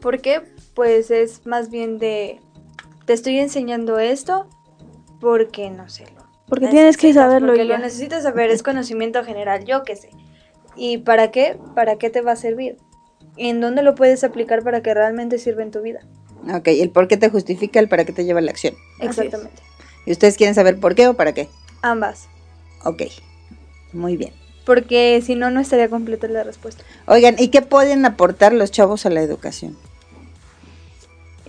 ¿Por qué? Pues es más bien de, te estoy enseñando esto porque no sé. Porque tienes que saberlo. Porque lo necesitas saber, es conocimiento general, yo qué sé. ¿Y para qué? ¿Para qué te va a servir? ¿En dónde lo puedes aplicar para que realmente sirva en tu vida? Ok, el por qué te justifica, el para qué te lleva a la acción. Exactamente. ¿Y ustedes quieren saber por qué o para qué? Ambas. Ok, muy bien. Porque si no, no estaría completa la respuesta. Oigan, ¿y qué pueden aportar los chavos a la educación?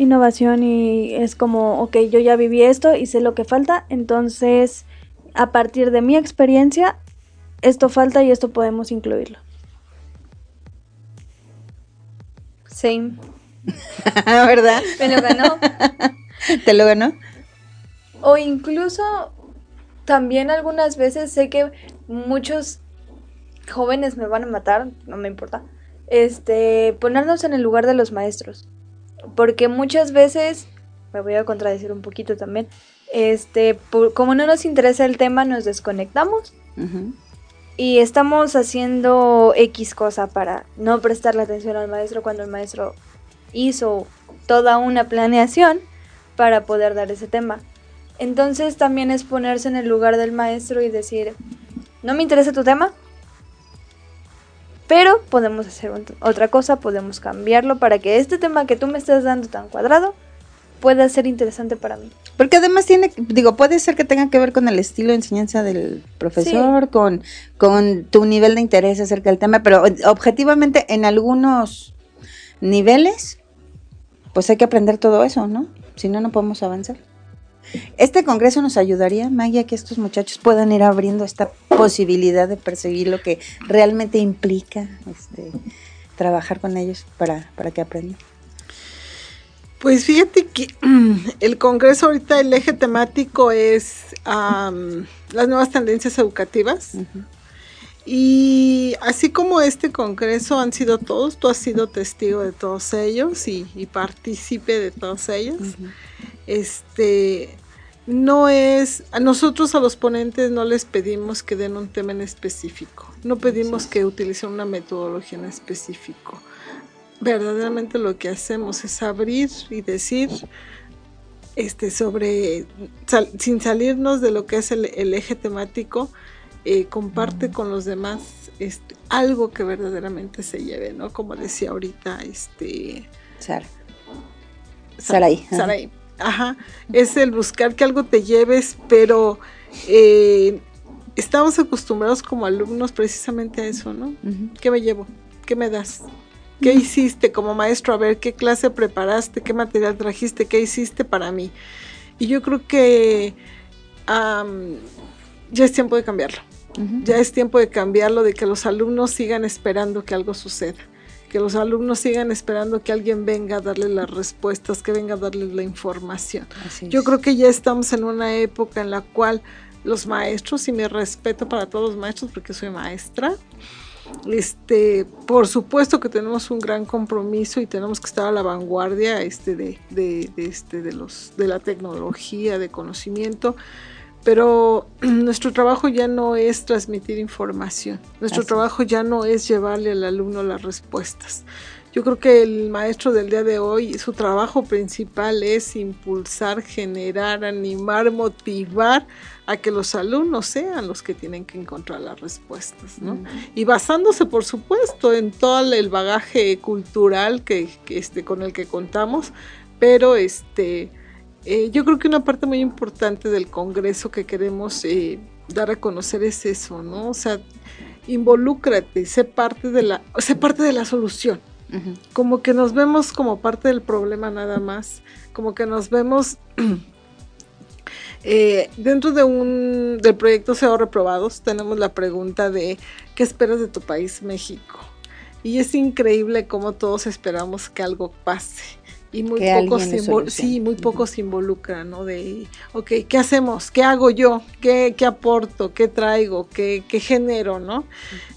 Innovación y es como, ok, yo ya viví esto y sé lo que falta, entonces a partir de mi experiencia, esto falta y esto podemos incluirlo. Same. <laughs> ¿Verdad? Me lo ganó. <laughs> ¿Te lo ganó? O incluso también algunas veces sé que muchos jóvenes me van a matar, no me importa. Este, ponernos en el lugar de los maestros porque muchas veces, me voy a contradecir un poquito también, este, como no nos interesa el tema, nos desconectamos y estamos haciendo X cosa para no prestarle atención al maestro cuando el maestro hizo toda una planeación para poder dar ese tema. Entonces también es ponerse en el lugar del maestro y decir, no me interesa tu tema, pero podemos hacer otra cosa, podemos cambiarlo para que este tema que tú me estás dando tan cuadrado pueda ser interesante para mí. Porque además tiene, digo, puede ser que tenga que ver con el estilo de enseñanza del profesor, con, con tu nivel de interés acerca del tema, pero objetivamente en algunos niveles, pues hay que aprender todo eso, ¿no? Si no, no podemos avanzar. Este congreso nos ayudaría, Maggie, a que estos muchachos puedan ir abriendo esta posibilidad de perseguir lo que realmente implica este, trabajar con ellos para, que aprendan. Pues fíjate que el Congreso ahorita el eje temático es las nuevas tendencias educativas. Y así como este Congreso han sido todos, tú has sido testigo de todos ellos y, y partícipe de todos ellos. Este, no es, a nosotros a los ponentes no les pedimos que den un tema en específico, no pedimos que utilicen una metodología en específico. Verdaderamente lo que hacemos es abrir y decir este sobre sin salirnos de lo que es el, eje temático, eh, comparte con los demás este, algo que verdaderamente se lleve, ¿no? Como decía ahorita, este Sara. Saraí. Saraí. Ajá, es el buscar que algo te lleves, pero eh, estamos acostumbrados como alumnos precisamente a eso, ¿no? ¿Qué me llevo? ¿Qué me das? ¿Qué hiciste como maestro? A ver, ¿qué clase preparaste? ¿Qué material trajiste? ¿Qué hiciste para mí? Y yo creo que ya es tiempo de cambiarlo. Ya es tiempo de cambiarlo, de que los alumnos sigan esperando que algo suceda que los alumnos sigan esperando que alguien venga a darle las respuestas, que venga a darles la información. Yo creo que ya estamos en una época en la cual los maestros, y mi respeto para todos los maestros porque soy maestra, este, por supuesto que tenemos un gran compromiso y tenemos que estar a la vanguardia este, de, de, este, de, los, de la tecnología, de conocimiento, pero <clears throat> nuestro trabajo ya no es transmitir información, nuestro trabajo ya no es llevarle al alumno las respuestas. Yo creo que el maestro del día de hoy, su trabajo principal es impulsar, generar, animar, motivar a que los alumnos sean los que tienen que encontrar las respuestas, ¿no? Mm. Y basándose, por supuesto, en todo el bagaje cultural que, que, este, con el que contamos, pero este, eh, yo creo que una parte muy importante del Congreso que queremos eh, dar a conocer es eso, ¿no? O sea, involúcrate, sé parte de la, sé parte de la solución. Como que nos vemos como parte del problema nada más, como que nos vemos <clears throat> eh, dentro de un del proyecto SEO Reprobados tenemos la pregunta de ¿qué esperas de tu país México? Y es increíble cómo todos esperamos que algo pase y muy pocos sí, muy pocos se involucran, ¿no? De, ok, ¿qué hacemos? ¿Qué hago yo? ¿Qué, qué aporto? ¿Qué traigo? ¿Qué, qué genero? ¿no?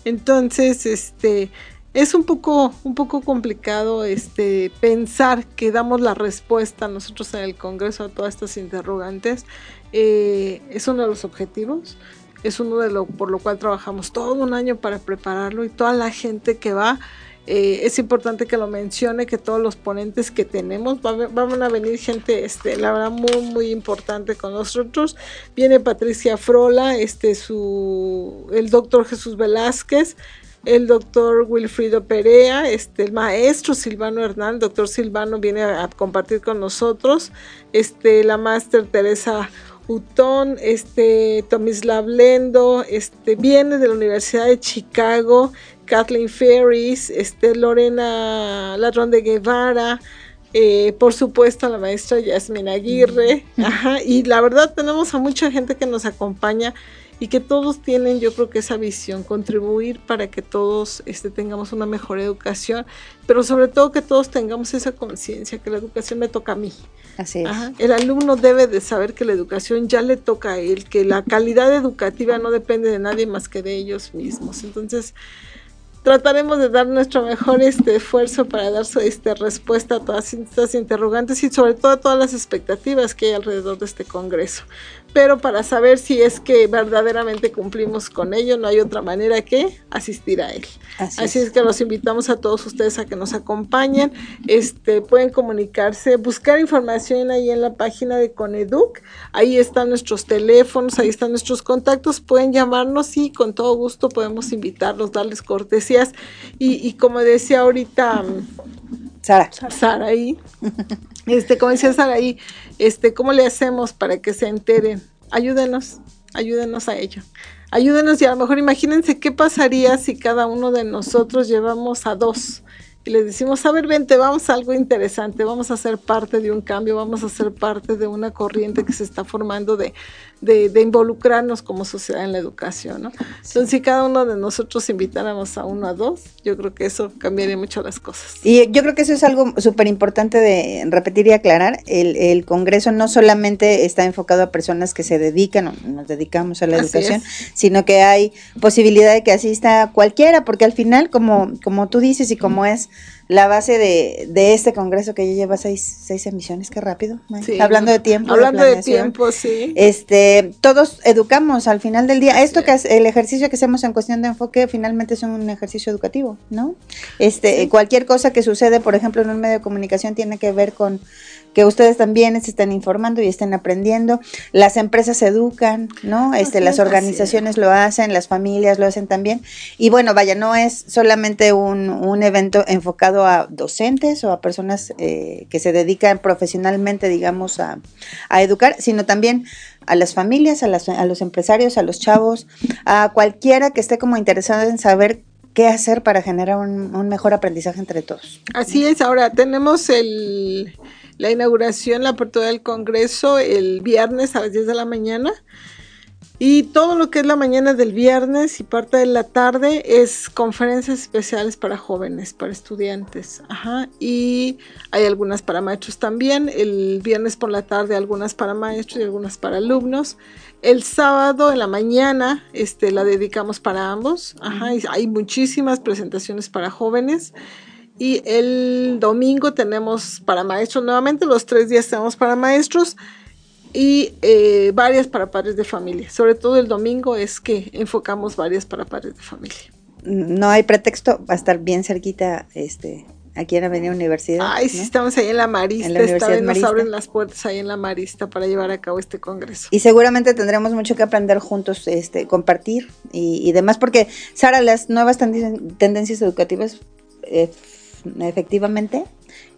Entonces, este, es un poco, un poco complicado este, pensar que damos la respuesta nosotros en el Congreso a todas estas interrogantes. Eh, es uno de los objetivos, es uno de lo por lo cual trabajamos todo un año para prepararlo y toda la gente que va eh, es importante que lo mencione, que todos los ponentes que tenemos, van a venir gente, este, la verdad, muy, muy importante con nosotros. Viene Patricia Frola, este, su, el doctor Jesús Velázquez, el doctor Wilfrido Perea, este, el maestro Silvano Hernán, doctor Silvano viene a, compartir con nosotros, la máster Teresa Utón, este, Tomislav Lendo, viene de la Universidad de Chicago, Kathleen Ferris, este, Lorena Ladrón de Guevara, eh, por supuesto la maestra Yasmin Aguirre, y la verdad tenemos a mucha gente que nos acompaña y que todos tienen yo creo que esa visión, contribuir para que todos este, tengamos una mejor educación, pero sobre todo que todos tengamos esa conciencia que la educación me toca a mí. Así es. El alumno debe de saber que la educación ya le toca a él, que la calidad educativa no depende de nadie más que de ellos mismos. Entonces, trataremos de dar nuestro mejor este esfuerzo para dar este, respuesta a todas estas interrogantes y sobre todo a todas las expectativas que hay alrededor de este Congreso pero para saber si es que verdaderamente cumplimos con ello, no hay otra manera que asistir a él. Así, es. que los invitamos a todos ustedes a que nos acompañen, este, pueden comunicarse, buscar información ahí en la página de Coneduc, ahí están nuestros teléfonos, ahí están nuestros contactos, pueden llamarnos y con todo gusto podemos invitarlos, darles cortesías y, y como decía ahorita... Sara. Sara ahí. Este, como decía Sara ahí, este, ¿cómo le hacemos para que se enteren? Ayúdenos, ayúdenos a ello. Ayúdenos y a lo mejor imagínense qué pasaría si cada uno de nosotros llevamos a dos y les decimos, a ver, vente, vamos a algo interesante, vamos a ser parte de un cambio, vamos a ser parte de una corriente que se está formando de, de, involucrarnos como sociedad en la educación, ¿no? Entonces, si cada uno de nosotros invitáramos a uno a dos, yo creo que eso cambiaría mucho las cosas. Y yo creo que eso es algo súper importante de repetir y aclarar. El, el, Congreso no solamente está enfocado a personas que se dedican o nos dedicamos a la educación, sino que hay posibilidad de que asista cualquiera, porque al final, como, como tú dices y como es la base de, de este congreso que ya lleva seis, seis emisiones, qué rápido. Sí. Hablando de tiempo. Hablando de tiempo, sí. Este, todos educamos al final del día. Esto que es el ejercicio que hacemos en cuestión de enfoque finalmente es un ejercicio educativo, ¿no? Este, cualquier cosa que sucede, por ejemplo, en un medio de comunicación tiene que ver con que ustedes también se estén informando y estén aprendiendo. Las empresas educan, ¿no? Este, las es, organizaciones lo hacen, las familias lo hacen también. Y bueno, vaya, no es solamente un, un evento enfocado a docentes o a personas eh, que se dedican profesionalmente, digamos, a, a educar, sino también a las familias, a, las- a los empresarios, a los chavos, a cualquiera que esté como interesado en saber qué hacer para generar un, un mejor aprendizaje entre todos. Así es, ahora tenemos el, la inauguración, la apertura del Congreso el viernes a las 10 de la mañana. Y todo lo que es la mañana del viernes y parte de la tarde es conferencias especiales para jóvenes, para estudiantes. Ajá. Y hay algunas para maestros también. El viernes por la tarde algunas para maestros y algunas para alumnos. El sábado en la mañana este, la dedicamos para ambos. Ajá. y hay muchísimas presentaciones para jóvenes. Y el domingo tenemos para maestros nuevamente, los tres días tenemos para maestros y eh, varias para padres de familia. Sobre todo el domingo es que enfocamos varias para padres de familia. No hay pretexto, va a estar bien cerquita este, aquí en Avenida Universidad. Ay, sí, estamos ahí en la Marista. En la Esta vez nos Marista. abren las puertas ahí en la Marista para llevar a cabo este congreso. Y seguramente tendremos mucho que aprender juntos, este, compartir y, y demás, porque Sara, las nuevas tendencias educativas eh, efectivamente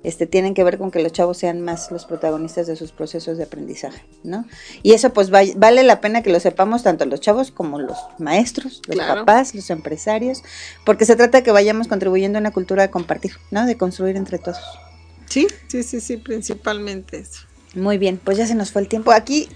este, tienen que ver con que los chavos sean más los protagonistas de sus procesos de aprendizaje, ¿no? Y eso pues va- vale la pena que lo sepamos tanto los chavos como los maestros, los Claro. papás, los empresarios, porque se trata de que vayamos contribuyendo a una cultura de compartir, ¿no? De construir entre todos. Sí, sí, sí, sí, principalmente eso. Muy bien, pues ya se nos fue el tiempo. Aquí,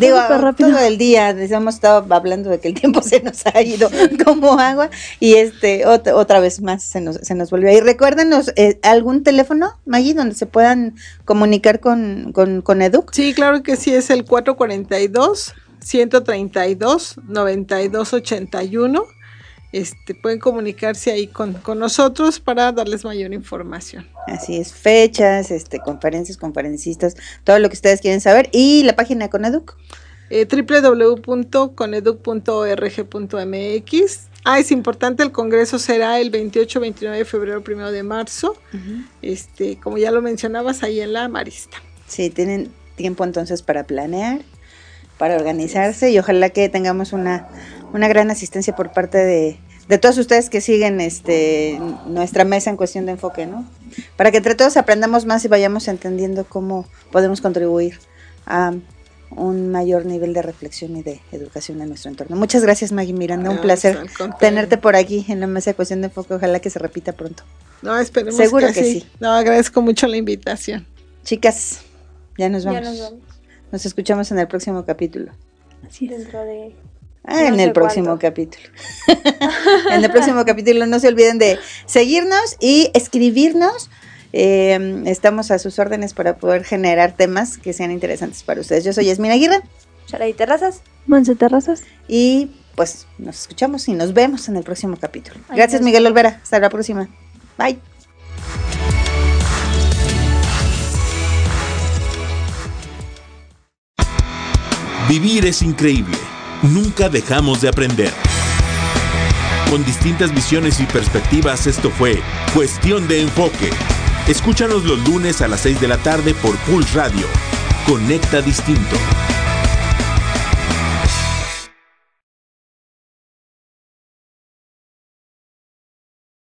digo, todo el día hemos estado hablando de que el tiempo <laughs> se nos ha ido como agua y este ot- otra vez más se nos, se nos volvió. Y recuérdenos eh, algún teléfono, Maggie, donde se puedan comunicar con, con, con Educ. Sí, claro que sí, es el 442 132 9281. Este, pueden comunicarse ahí con, con nosotros para darles mayor información. Así es, fechas, este, conferencias, conferencistas, todo lo que ustedes quieren saber. Y la página de Coneduc. Eh, www.coneduc.org.mx. Ah, es importante, el congreso será el 28, 29 de febrero, 1 de marzo. Este, como ya lo mencionabas, ahí en la Marista. Sí, tienen tiempo entonces para planear, para organizarse y ojalá que tengamos una, una gran asistencia por parte de, de todos ustedes que siguen este nuestra mesa en cuestión de enfoque, ¿no? Para que entre todos aprendamos más y vayamos entendiendo cómo podemos contribuir a un mayor nivel de reflexión y de educación en nuestro entorno. Muchas gracias, Maggie Miranda. Un placer tenerte por aquí en la mesa de cuestión de enfoque. Ojalá que se repita pronto. No, esperemos Seguro que, que sí. sí. No, agradezco mucho la invitación. Chicas, ya nos Ya vamos. nos vamos. Nos escuchamos en el próximo capítulo. Así es. Dentro de. Ah, No en el próximo cuánto. capítulo. <laughs> en el próximo capítulo no se olviden de seguirnos y escribirnos. Eh, estamos a sus órdenes para poder generar temas que sean interesantes para ustedes. Yo soy Yasmina Aguirre Charay Terrazas. Monse Terrazas. y pues nos escuchamos y nos vemos en el próximo capítulo. Ay, Gracias Miguel Olvera. Hasta la próxima. Bye. Vivir es increíble. Nunca dejamos de aprender. Con distintas visiones y perspectivas, esto fue Cuestión de Enfoque. Escúchanos los lunes a las 6 de la tarde por Pulse Radio. Conecta Distinto.